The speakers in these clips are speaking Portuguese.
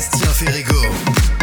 Bastien Ferrego.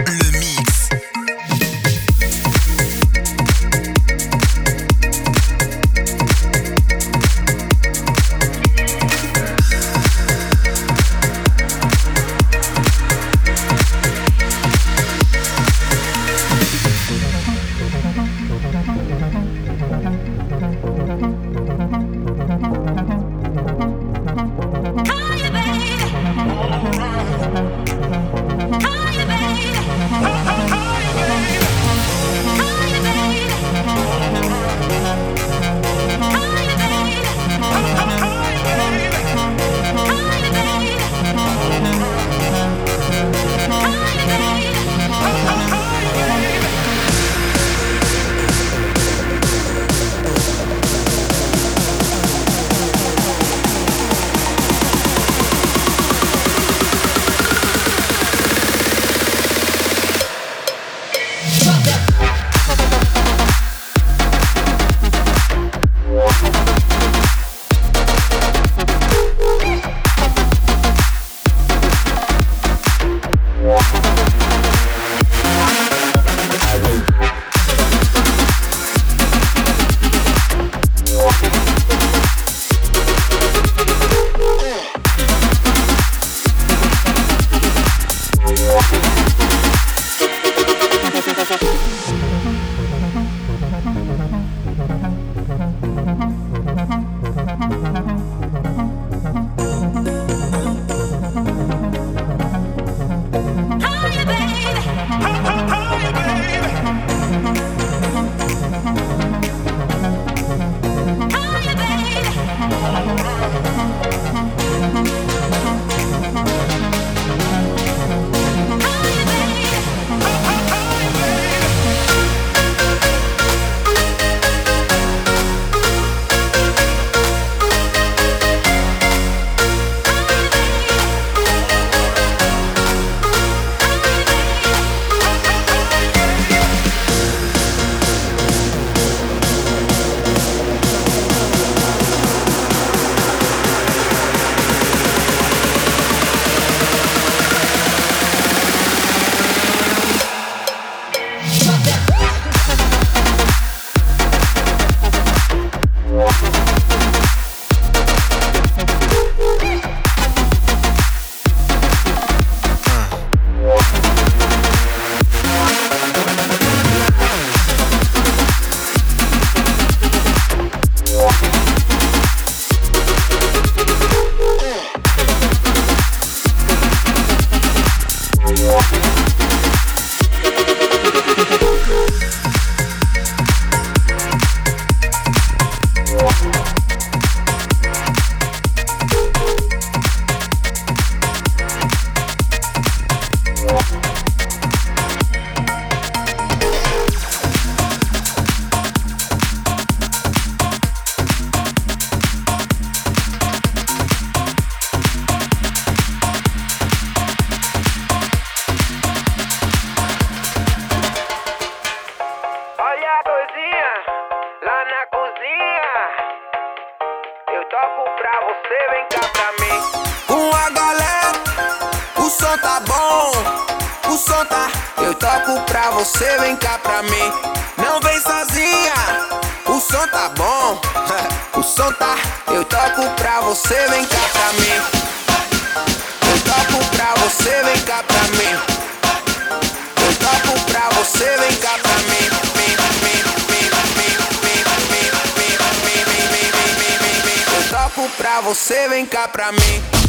som tá bom, o som tá. Eu toco pra você, vem cá pra mim. Não vem sozinha, o som tá bom, o som tá. Eu toco pra você, vem cá pra mim. Eu toco pra você, vem cá pra mim. Eu toco pra você, vem cá pra mim. Eu toco pra você, vem cá pra mim.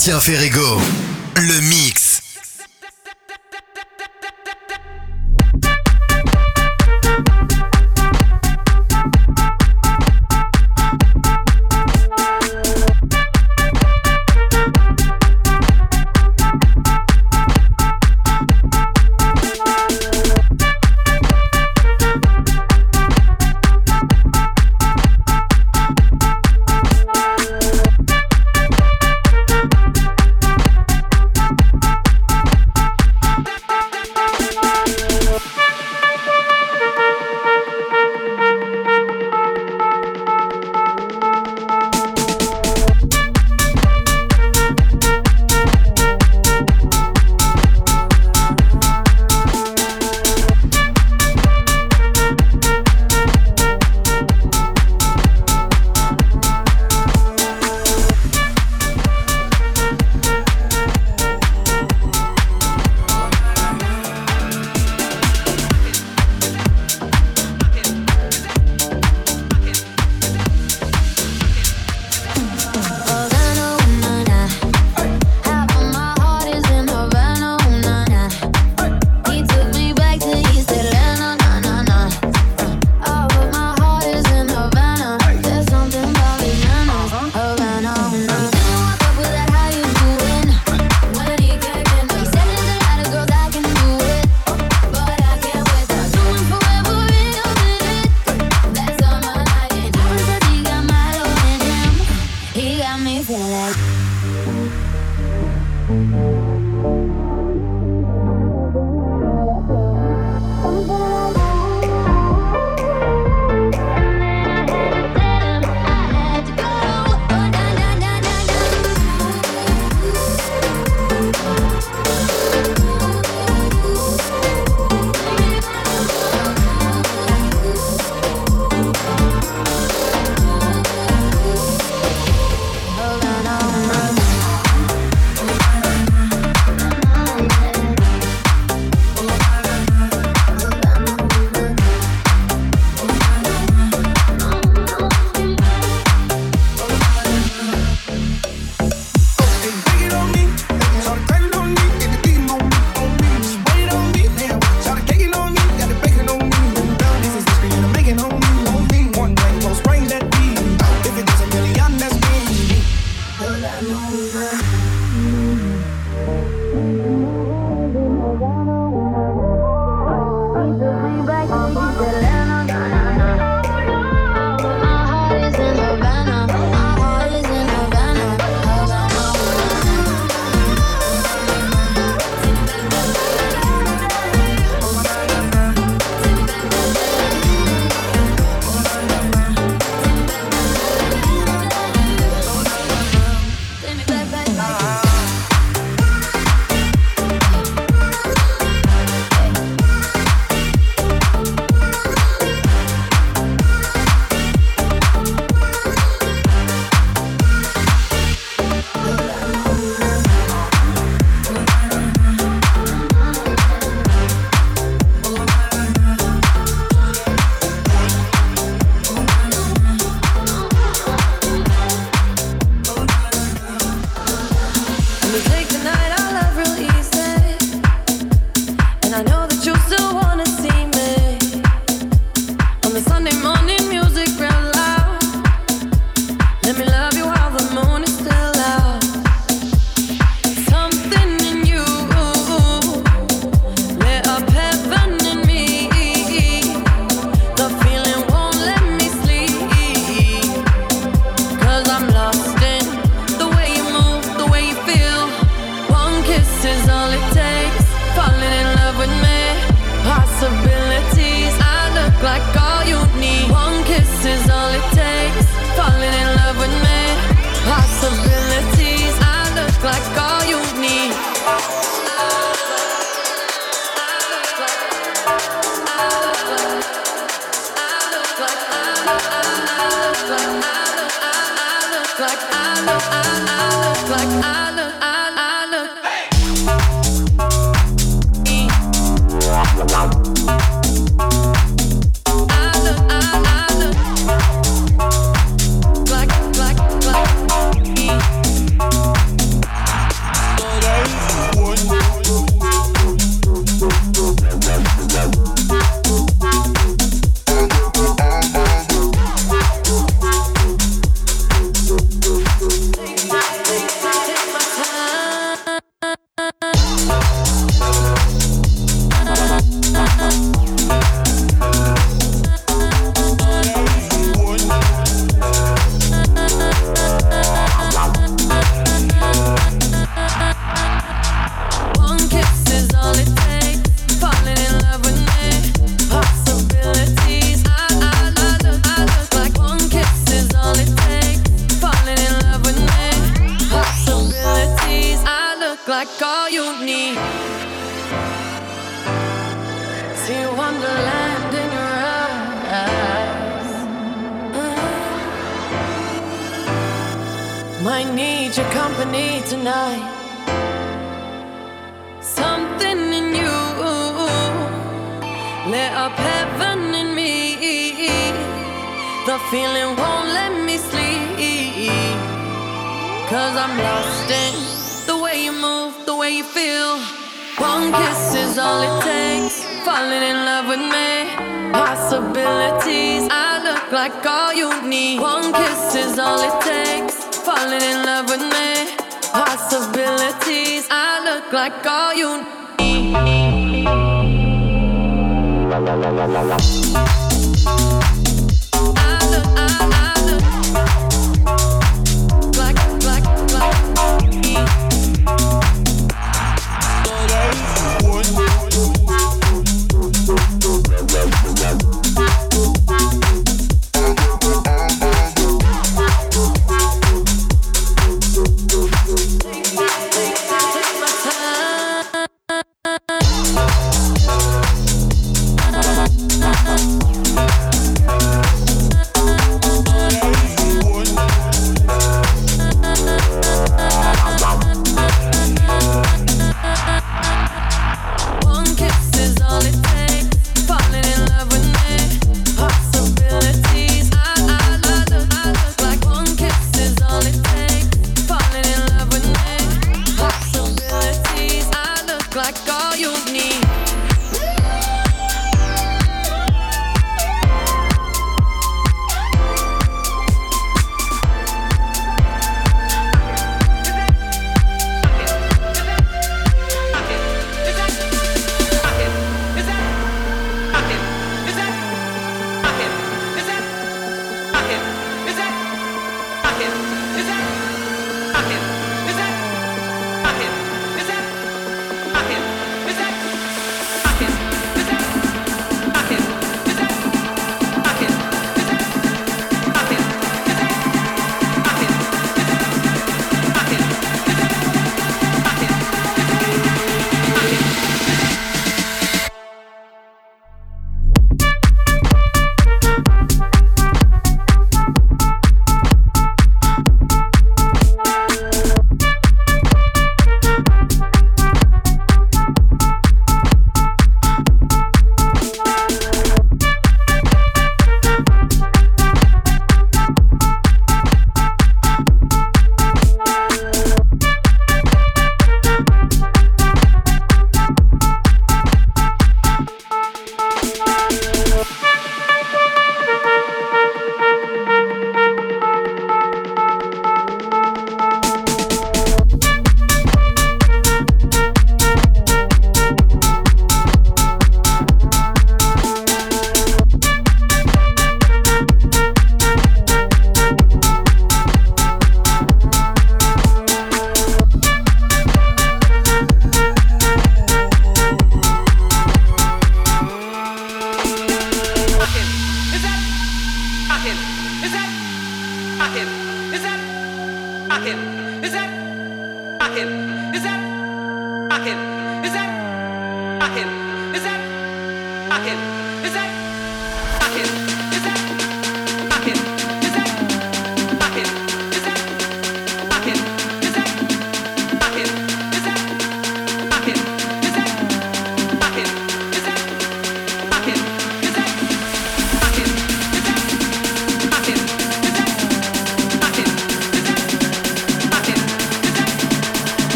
Sébastien Ferrego. Le mix.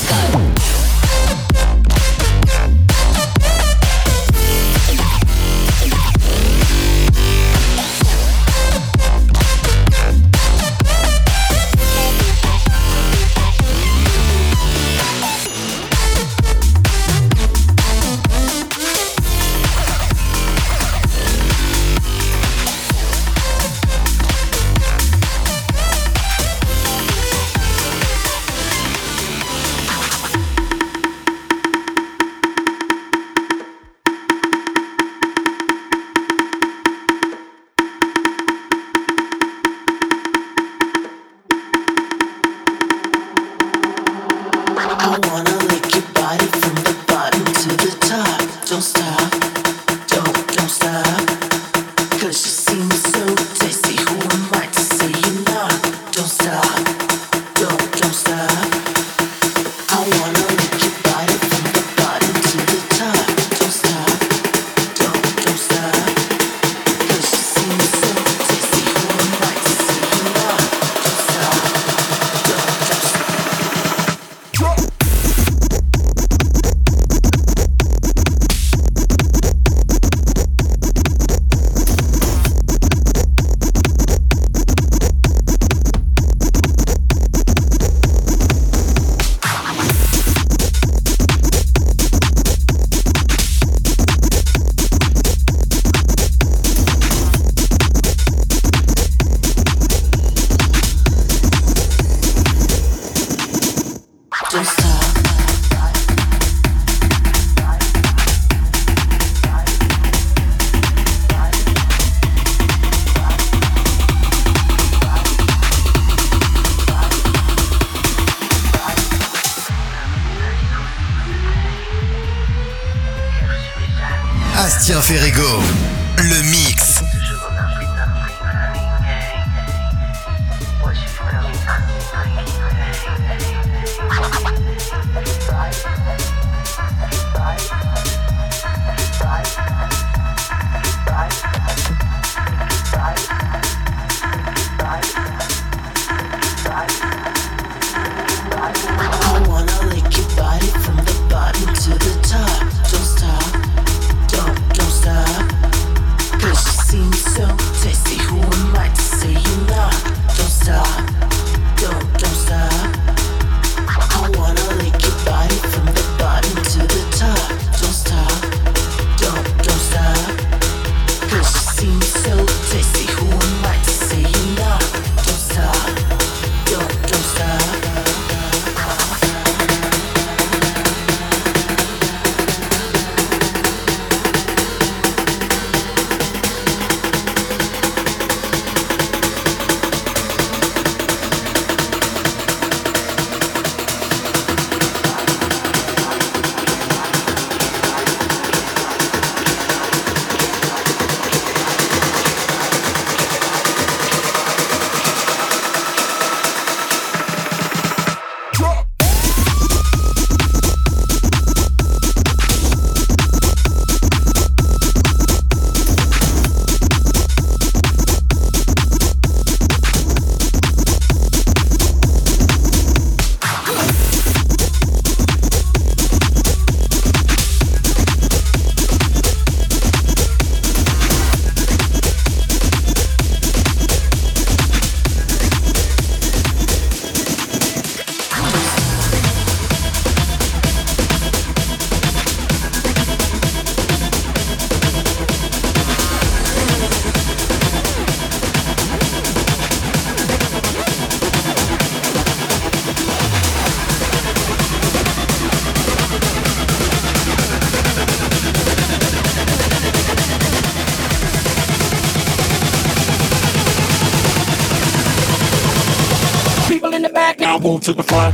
Let's go。Ferrego, le mix. To the front.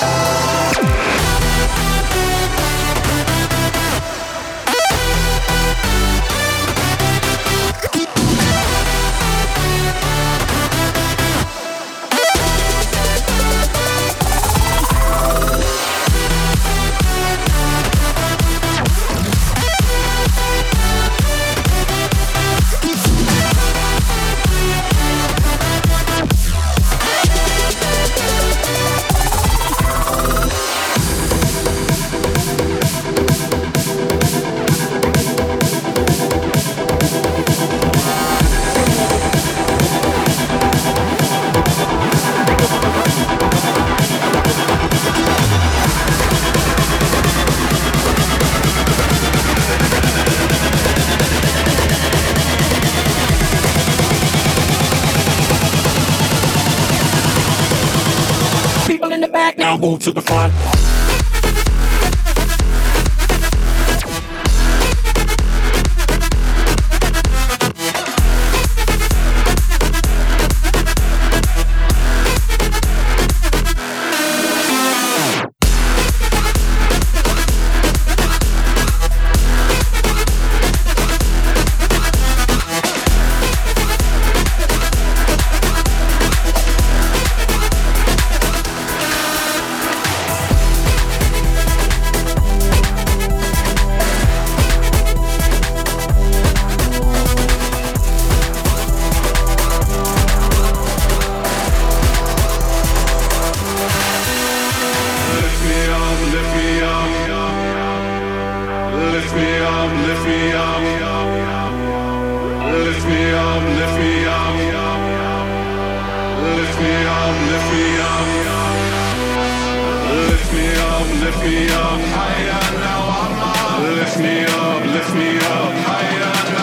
Thank lift me up. Lift me up, lift me up. Lift me up, lift me up. Lift me up, lift me up. Lift me up, up. Lift me up, lift me up.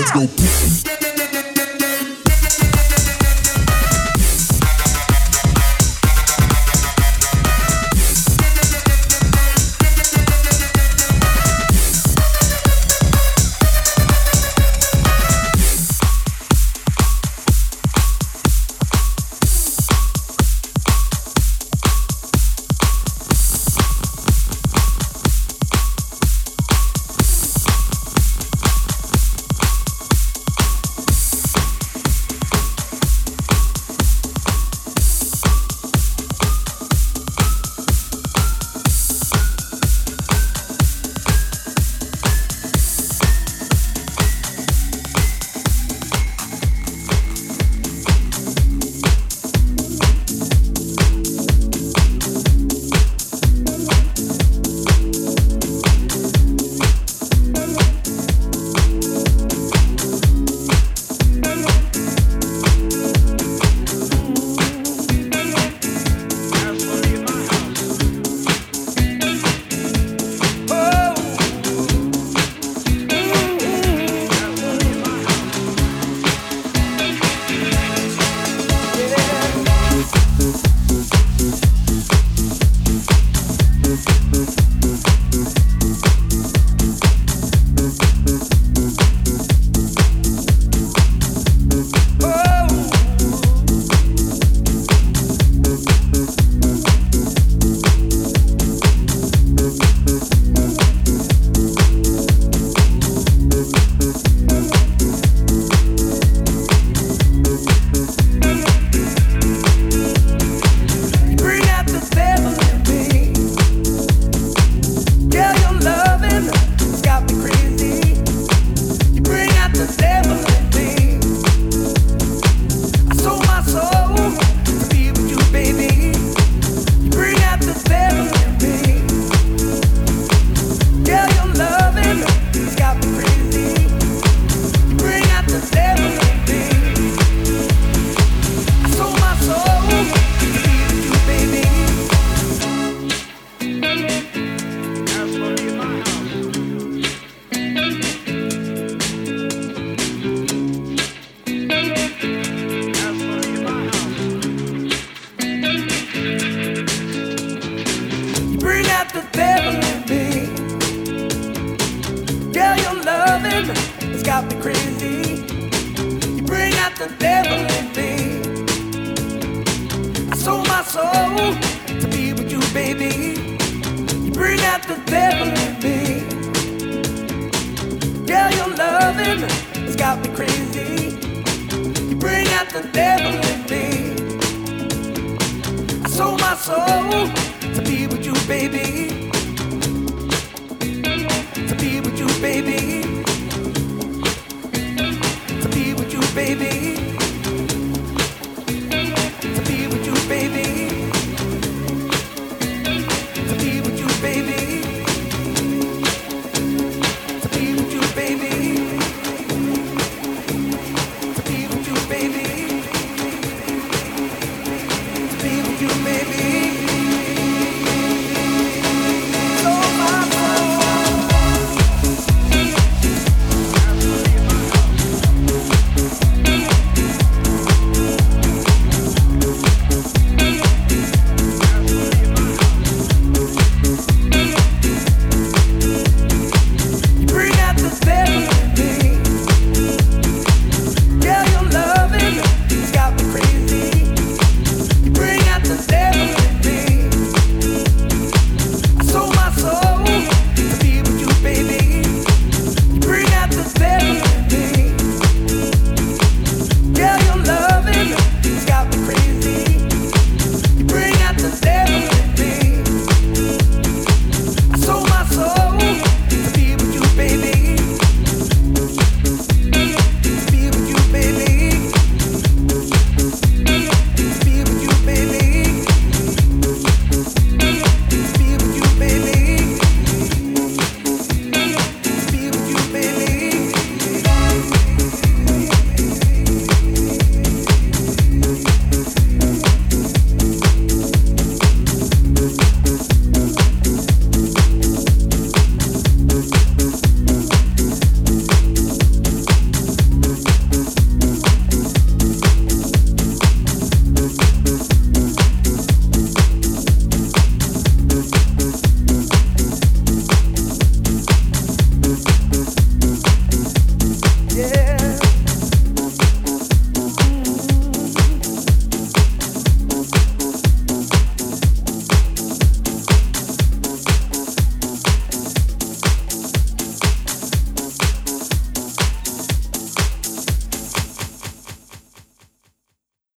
Let's go.